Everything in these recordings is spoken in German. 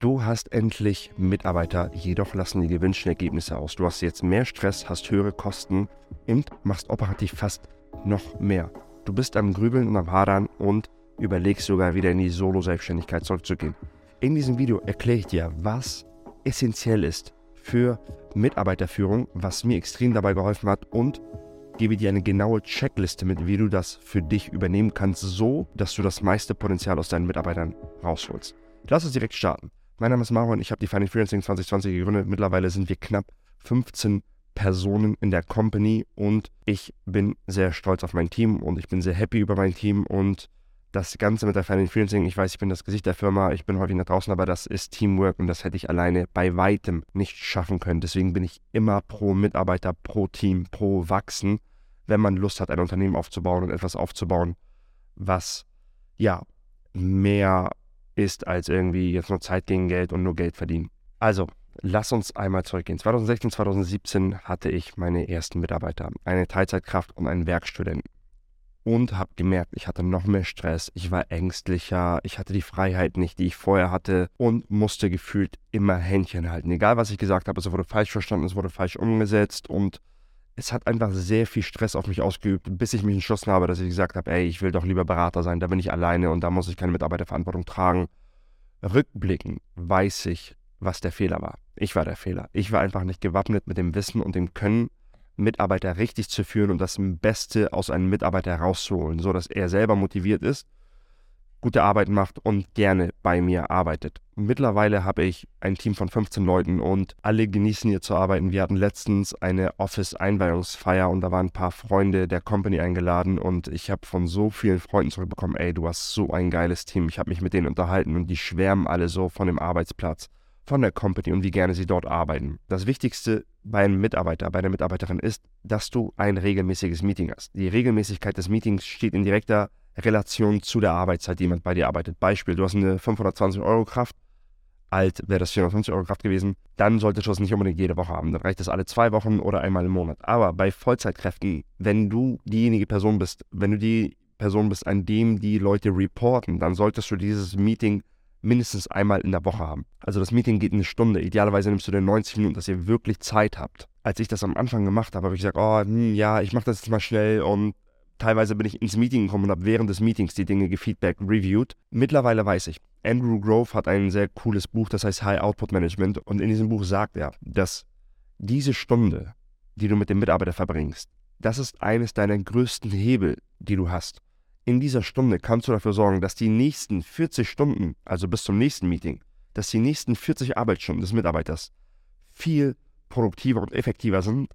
Du hast endlich Mitarbeiter, jedoch lassen die gewünschten Ergebnisse aus. Du hast jetzt mehr Stress, hast höhere Kosten und machst operativ fast noch mehr. Du bist am Grübeln und am Hadern und überlegst sogar wieder in die Solo-Selbstständigkeit zurückzugehen. In diesem Video erkläre ich dir, was essentiell ist für Mitarbeiterführung, was mir extrem dabei geholfen hat und gebe dir eine genaue Checkliste mit, wie du das für dich übernehmen kannst, so dass du das meiste Potenzial aus deinen Mitarbeitern rausholst. Lass uns direkt starten. Mein Name ist Marwan, ich habe die Finance Freelancing 2020 gegründet. Mittlerweile sind wir knapp 15 Personen in der Company und ich bin sehr stolz auf mein Team und ich bin sehr happy über mein Team und das Ganze mit der Finance Freelancing, ich weiß, ich bin das Gesicht der Firma, ich bin häufig nach draußen, aber das ist Teamwork und das hätte ich alleine bei weitem nicht schaffen können. Deswegen bin ich immer pro Mitarbeiter, pro Team, pro Wachsen, wenn man Lust hat, ein Unternehmen aufzubauen und etwas aufzubauen, was ja mehr ist als irgendwie jetzt nur Zeit gegen Geld und nur Geld verdienen. Also, lass uns einmal zurückgehen. 2016, 2017 hatte ich meine ersten Mitarbeiter, eine Teilzeitkraft und einen Werkstudenten. Und habe gemerkt, ich hatte noch mehr Stress, ich war ängstlicher, ich hatte die Freiheit nicht, die ich vorher hatte und musste gefühlt immer Händchen halten. Egal, was ich gesagt habe, es wurde falsch verstanden, es wurde falsch umgesetzt und es hat einfach sehr viel Stress auf mich ausgeübt, bis ich mich entschlossen habe, dass ich gesagt habe, ey, ich will doch lieber Berater sein, da bin ich alleine und da muss ich keine Mitarbeiterverantwortung tragen. Rückblickend weiß ich, was der Fehler war. Ich war der Fehler. Ich war einfach nicht gewappnet mit dem Wissen und dem Können, Mitarbeiter richtig zu führen und das Beste aus einem Mitarbeiter herauszuholen, sodass er selber motiviert ist gute Arbeit macht und gerne bei mir arbeitet. Mittlerweile habe ich ein Team von 15 Leuten und alle genießen hier zu arbeiten. Wir hatten letztens eine Office-Einweihungsfeier und da waren ein paar Freunde der Company eingeladen und ich habe von so vielen Freunden zurückbekommen, ey, du hast so ein geiles Team. Ich habe mich mit denen unterhalten und die schwärmen alle so von dem Arbeitsplatz, von der Company und wie gerne sie dort arbeiten. Das Wichtigste bei einem Mitarbeiter, bei einer Mitarbeiterin ist, dass du ein regelmäßiges Meeting hast. Die Regelmäßigkeit des Meetings steht in direkter Relation zu der Arbeitszeit, die jemand bei dir arbeitet. Beispiel, du hast eine 520 Euro Kraft, alt wäre das 450 Euro Kraft gewesen, dann solltest du es nicht unbedingt jede Woche haben. Dann reicht das alle zwei Wochen oder einmal im Monat. Aber bei Vollzeitkräften, wenn du diejenige Person bist, wenn du die Person bist, an dem die Leute reporten, dann solltest du dieses Meeting mindestens einmal in der Woche haben. Also das Meeting geht eine Stunde. Idealerweise nimmst du dir 90 Minuten, dass ihr wirklich Zeit habt. Als ich das am Anfang gemacht habe, habe ich gesagt, oh, hm, ja, ich mache das jetzt mal schnell und Teilweise bin ich ins Meeting gekommen und habe während des Meetings die Dinge gefeedback, reviewed. Mittlerweile weiß ich, Andrew Grove hat ein sehr cooles Buch, das heißt High Output Management. Und in diesem Buch sagt er, dass diese Stunde, die du mit dem Mitarbeiter verbringst, das ist eines deiner größten Hebel, die du hast. In dieser Stunde kannst du dafür sorgen, dass die nächsten 40 Stunden, also bis zum nächsten Meeting, dass die nächsten 40 Arbeitsstunden des Mitarbeiters viel produktiver und effektiver sind,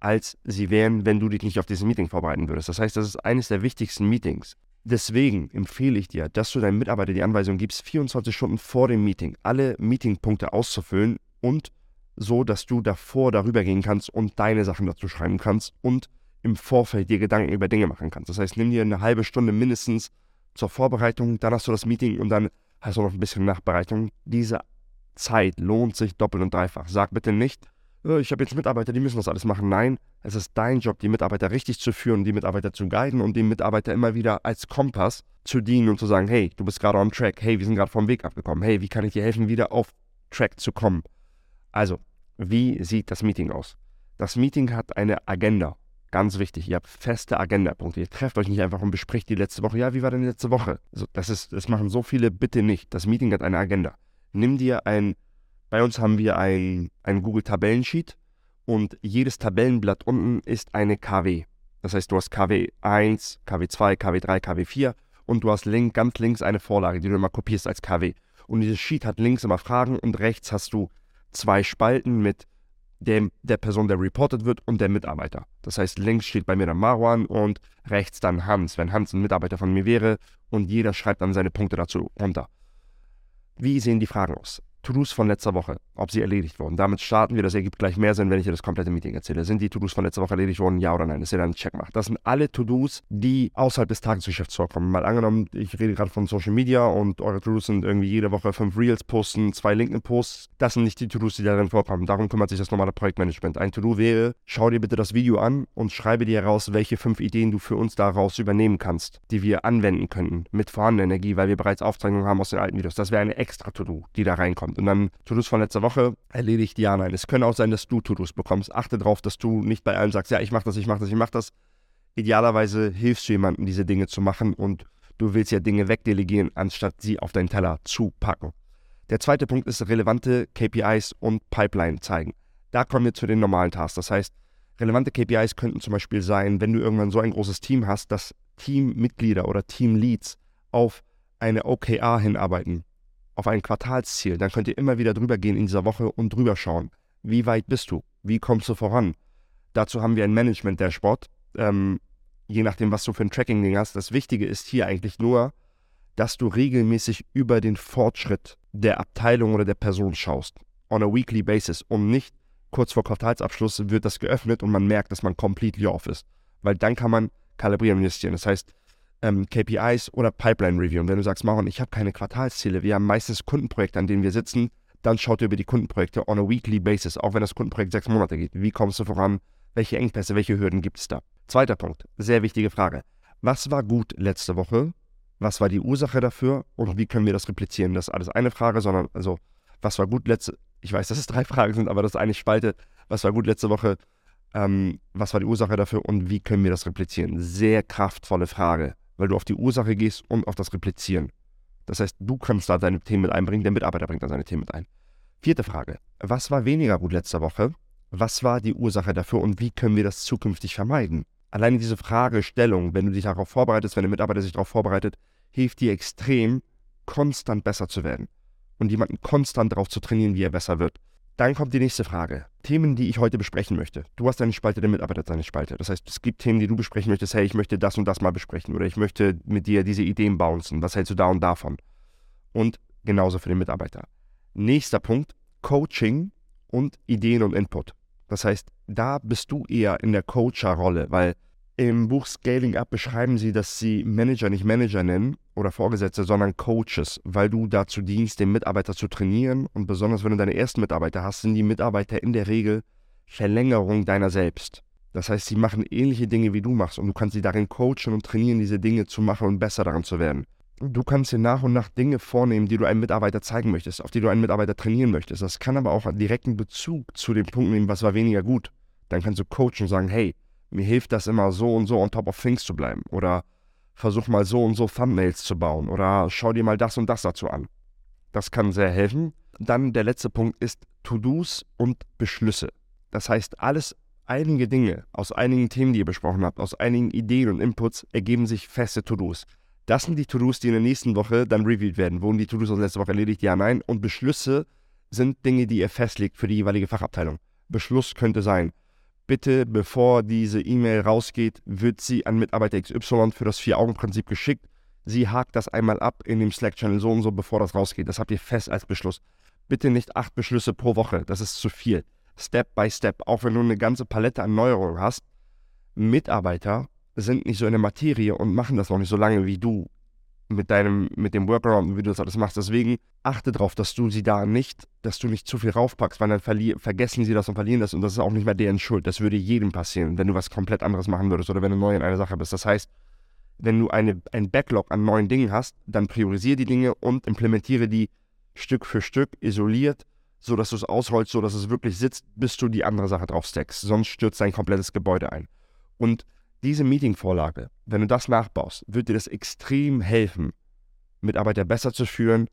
als sie wären, wenn du dich nicht auf dieses Meeting vorbereiten würdest. Das heißt, das ist eines der wichtigsten Meetings. Deswegen empfehle ich dir, dass du deinem Mitarbeiter die Anweisung gibst, 24 Stunden vor dem Meeting alle Meetingpunkte auszufüllen und so, dass du davor darüber gehen kannst und deine Sachen dazu schreiben kannst und im Vorfeld dir Gedanken über Dinge machen kannst. Das heißt, nimm dir eine halbe Stunde mindestens zur Vorbereitung, dann hast du das Meeting und dann hast du noch ein bisschen Nachbereitung. Diese Zeit lohnt sich doppelt und dreifach. Sag bitte nicht, ich habe jetzt Mitarbeiter, die müssen das alles machen. Nein, es ist dein Job, die Mitarbeiter richtig zu führen, die Mitarbeiter zu guiden und den Mitarbeiter immer wieder als Kompass zu dienen und zu sagen, hey, du bist gerade on track, hey, wir sind gerade vom Weg abgekommen, hey, wie kann ich dir helfen, wieder auf Track zu kommen? Also, wie sieht das Meeting aus? Das Meeting hat eine Agenda. Ganz wichtig, ihr habt feste Agendapunkte. Ihr trefft euch nicht einfach und bespricht die letzte Woche. Ja, wie war denn die letzte Woche? Also, das, ist, das machen so viele bitte nicht. Das Meeting hat eine Agenda. Nimm dir ein bei uns haben wir ein, ein Google-Tabellensheet und jedes Tabellenblatt unten ist eine KW. Das heißt, du hast KW 1, KW 2, KW 3, KW 4 und du hast link, ganz links eine Vorlage, die du immer kopierst als KW. Und dieses Sheet hat links immer Fragen und rechts hast du zwei Spalten mit dem, der Person, der reported wird und der Mitarbeiter. Das heißt, links steht bei mir dann Marwan und rechts dann Hans, wenn Hans ein Mitarbeiter von mir wäre und jeder schreibt dann seine Punkte dazu runter. Wie sehen die Fragen aus? To-Dos von letzter Woche, ob sie erledigt wurden. Damit starten wir. Das ergibt gleich mehr Sinn, wenn ich dir das komplette Meeting erzähle. Sind die To-Dos von letzter Woche erledigt worden? Ja oder nein? Dass ihr dann einen Check macht. Das sind alle To-Dos, die außerhalb des Tagesgeschäfts vorkommen. Mal angenommen, ich rede gerade von Social Media und eure To-Dos sind irgendwie jede Woche fünf Reels posten, zwei LinkedIn-Posts. Das sind nicht die To-Dos, die darin vorkommen. Darum kümmert sich das normale Projektmanagement. Ein To-Do wäre, schau dir bitte das Video an und schreibe dir heraus, welche fünf Ideen du für uns daraus übernehmen kannst, die wir anwenden könnten mit vorhandener Energie, weil wir bereits Aufzeichnungen haben aus den alten Videos. Das wäre eine extra To-Do, die da reinkommt Und dann To-Dos von letzter Woche erledigt ja, nein. Es können auch sein, dass du To-Dos bekommst. Achte darauf, dass du nicht bei allen sagst, ja, ich mach das, ich mach das, ich mach das. Idealerweise hilfst du jemandem, diese Dinge zu machen und du willst ja Dinge wegdelegieren, anstatt sie auf deinen Teller zu packen. Der zweite Punkt ist relevante KPIs und Pipeline zeigen. Da kommen wir zu den normalen Tasks. Das heißt, relevante KPIs könnten zum Beispiel sein, wenn du irgendwann so ein großes Team hast, dass Teammitglieder oder Teamleads auf eine OKR hinarbeiten, auf ein Quartalsziel, dann könnt ihr immer wieder drüber gehen in dieser Woche und drüber schauen. Wie weit bist du? Wie kommst du voran? Dazu haben wir ein Management-Dashboard, ähm, je nachdem, was du für ein Tracking-Ding hast. Das Wichtige ist hier eigentlich nur, dass du regelmäßig über den Fortschritt der Abteilung oder der Person schaust. On a weekly basis. Und nicht kurz vor Quartalsabschluss wird das geöffnet und man merkt, dass man completely off ist. Weil dann kann man kalibrieren. Das heißt, ähm, KPIs oder Pipeline Review. Und wenn du sagst, Maron, ich habe keine Quartalsziele, wir haben meistens Kundenprojekte, an denen wir sitzen, dann schaut ihr über die Kundenprojekte on a weekly basis, auch wenn das Kundenprojekt sechs Monate geht. Wie kommst du voran? Welche Engpässe, welche Hürden gibt es da? Zweiter Punkt, sehr wichtige Frage. Was war gut letzte Woche? Was war die Ursache dafür? Und wie können wir das replizieren? Das ist alles eine Frage, sondern also, was war gut letzte, ich weiß, dass es drei Fragen sind, aber das ist eine Spalte. Was war gut letzte Woche? Ähm, was war die Ursache dafür und wie können wir das replizieren? Sehr kraftvolle Frage weil du auf die Ursache gehst und auf das Replizieren. Das heißt, du kannst da deine Themen mit einbringen, der Mitarbeiter bringt da seine Themen mit ein. Vierte Frage. Was war weniger gut letzte Woche? Was war die Ursache dafür und wie können wir das zukünftig vermeiden? Alleine diese Fragestellung, wenn du dich darauf vorbereitest, wenn der Mitarbeiter sich darauf vorbereitet, hilft dir extrem, konstant besser zu werden und jemanden konstant darauf zu trainieren, wie er besser wird. Dann kommt die nächste Frage. Themen, die ich heute besprechen möchte. Du hast deine Spalte, der Mitarbeiter hat seine Spalte. Das heißt, es gibt Themen, die du besprechen möchtest. Hey, ich möchte das und das mal besprechen oder ich möchte mit dir diese Ideen bouncen. Was hältst du da und davon? Und genauso für den Mitarbeiter. Nächster Punkt, Coaching und Ideen und Input. Das heißt, da bist du eher in der Coacher-Rolle, weil im Buch Scaling Up beschreiben sie, dass sie Manager nicht Manager nennen oder Vorgesetzte, sondern Coaches, weil du dazu dienst, den Mitarbeiter zu trainieren. Und besonders wenn du deine ersten Mitarbeiter hast, sind die Mitarbeiter in der Regel Verlängerung deiner selbst. Das heißt, sie machen ähnliche Dinge, wie du machst und du kannst sie darin coachen und trainieren, diese Dinge zu machen und besser daran zu werden. Du kannst dir nach und nach Dinge vornehmen, die du einem Mitarbeiter zeigen möchtest, auf die du einen Mitarbeiter trainieren möchtest. Das kann aber auch einen direkten Bezug zu dem Punkt nehmen, was war weniger gut. Dann kannst du coachen und sagen, hey, mir hilft das immer so und so on top of things zu bleiben. Oder versuch mal so und so Thumbnails zu bauen. Oder schau dir mal das und das dazu an. Das kann sehr helfen. Dann der letzte Punkt ist To-Dos und Beschlüsse. Das heißt, alles, einige Dinge aus einigen Themen, die ihr besprochen habt, aus einigen Ideen und Inputs ergeben sich feste To-Dos. Das sind die To-Dos, die in der nächsten Woche dann reviewed werden. Wurden die To-Dos aus letzter Woche erledigt? Ja, nein. Und Beschlüsse sind Dinge, die ihr festlegt für die jeweilige Fachabteilung. Beschluss könnte sein, bitte, bevor diese E-Mail rausgeht, wird sie an Mitarbeiter XY für das Vier-Augen-Prinzip geschickt. Sie hakt das einmal ab in dem Slack-Channel so und so, bevor das rausgeht. Das habt ihr fest als Beschluss. Bitte nicht acht Beschlüsse pro Woche, das ist zu viel. Step by Step, auch wenn du eine ganze Palette an Neuerungen hast. Mitarbeiter sind nicht so in der Materie und machen das noch nicht so lange wie du mit deinem, mit dem Workaround, wie du das alles machst. Deswegen achte darauf, dass du sie da nicht, dass du nicht zu viel raufpackst, weil dann vergessen sie das und verlieren das und das ist auch nicht mehr deren Schuld. Das würde jedem passieren, wenn du was komplett anderes machen würdest oder wenn du neu in einer Sache bist. Das heißt, wenn du eine, ein Backlog an neuen Dingen hast, dann priorisiere die Dinge und implementiere die Stück für Stück isoliert, sodass du es ausrollst, sodass es wirklich sitzt, bis du die andere Sache drauf stackst. Sonst stürzt dein komplettes Gebäude ein. Und diese Meeting-Vorlage, wenn du das nachbaust, wird dir das extrem helfen, Mitarbeiter besser zu führen,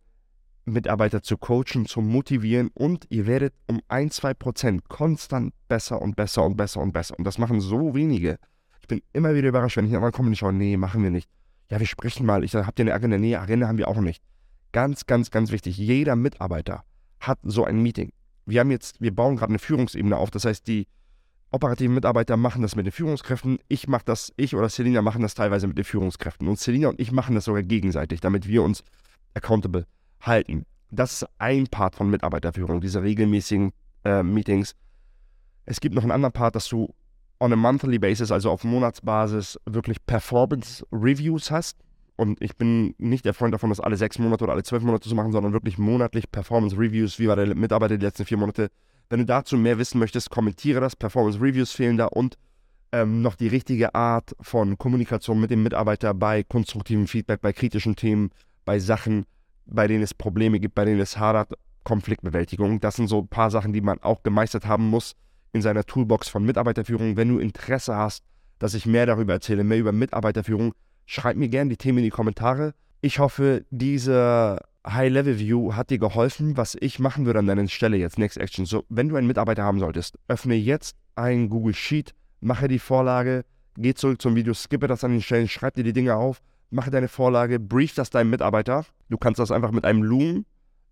Mitarbeiter zu coachen, zu motivieren und ihr werdet um ein, zwei Prozent konstant besser und besser und besser und besser. Und das machen so wenige. Ich bin immer wieder überrascht, wenn ich einmal komme und schaue, nee, machen wir nicht. Ja, wir sprechen mal. Ich sage, habt ihr eine Agenda? Nee, Agenda haben wir auch nicht. Ganz, ganz, ganz wichtig. Jeder Mitarbeiter hat so ein Meeting. Wir haben jetzt, wir bauen gerade eine Führungsebene auf. Das heißt, die operativen Mitarbeiter machen das mit den Führungskräften. Ich mache das, ich oder Selina machen das teilweise mit den Führungskräften. Und Selina und ich machen das sogar gegenseitig, damit wir uns accountable halten. Das ist ein Part von Mitarbeiterführung, diese regelmäßigen äh, Meetings. Es gibt noch einen anderen Part, dass du on a monthly basis, also auf Monatsbasis, wirklich Performance Reviews hast. Und ich bin nicht der Freund davon, das alle sechs Monate oder alle zwölf Monate zu machen, sondern wirklich monatlich Performance Reviews. Wie war der Mitarbeiter die letzten vier Monate? Wenn du dazu mehr wissen möchtest, kommentiere das. Performance Reviews fehlen da und ähm, noch die richtige Art von Kommunikation mit dem Mitarbeiter bei konstruktivem Feedback, bei kritischen Themen, bei Sachen, bei denen es Probleme gibt, bei denen es hadert. Konfliktbewältigung. Das sind so ein paar Sachen, die man auch gemeistert haben muss in seiner Toolbox von Mitarbeiterführung. Wenn du Interesse hast, dass ich mehr darüber erzähle, mehr über Mitarbeiterführung, schreib mir gerne die Themen in die Kommentare. Ich hoffe, diese High-Level-View hat dir geholfen, was ich machen würde an deiner Stelle jetzt, Next Action. So, wenn du einen Mitarbeiter haben solltest, öffne jetzt ein Google Sheet, mache die Vorlage, geh zurück zum Video, skippe das an den Stellen, schreib dir die Dinge auf, mache deine Vorlage, brief das deinem Mitarbeiter. Du kannst das einfach mit einem Loom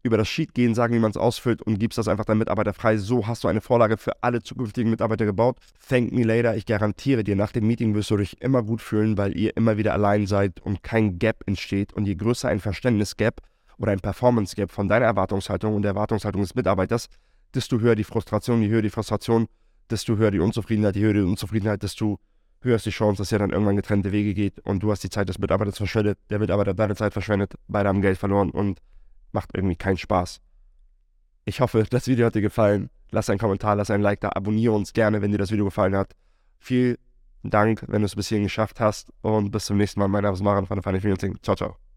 über das Sheet gehen, sagen, wie man es ausfüllt und gibst das einfach deinem Mitarbeiter frei. So hast du eine Vorlage für alle zukünftigen Mitarbeiter gebaut. Thank me later. Ich garantiere dir, nach dem Meeting wirst du dich immer gut fühlen, weil ihr immer wieder allein seid und kein Gap entsteht. Und je größer ein Verständnis-Gap oder ein Performance-Gap von deiner Erwartungshaltung und der Erwartungshaltung des Mitarbeiters, desto höher die Frustration, je höher die Frustration, desto höher die Unzufriedenheit, je höher die Unzufriedenheit, desto höher ist die Chance, dass ihr dann irgendwann getrennte Wege geht und du hast die Zeit des Mitarbeiters verschwendet, der Mitarbeiter deine Zeit verschwendet, beide haben Geld verloren und macht irgendwie keinen Spaß. Ich hoffe, das Video hat dir gefallen. Lass einen Kommentar, lass ein Like da, abonniere uns gerne, wenn dir das Video gefallen hat. Vielen Dank, wenn du es bis hierhin geschafft hast und bis zum nächsten Mal. Mein Name ist Maran von der Funny Financing. Ciao, ciao.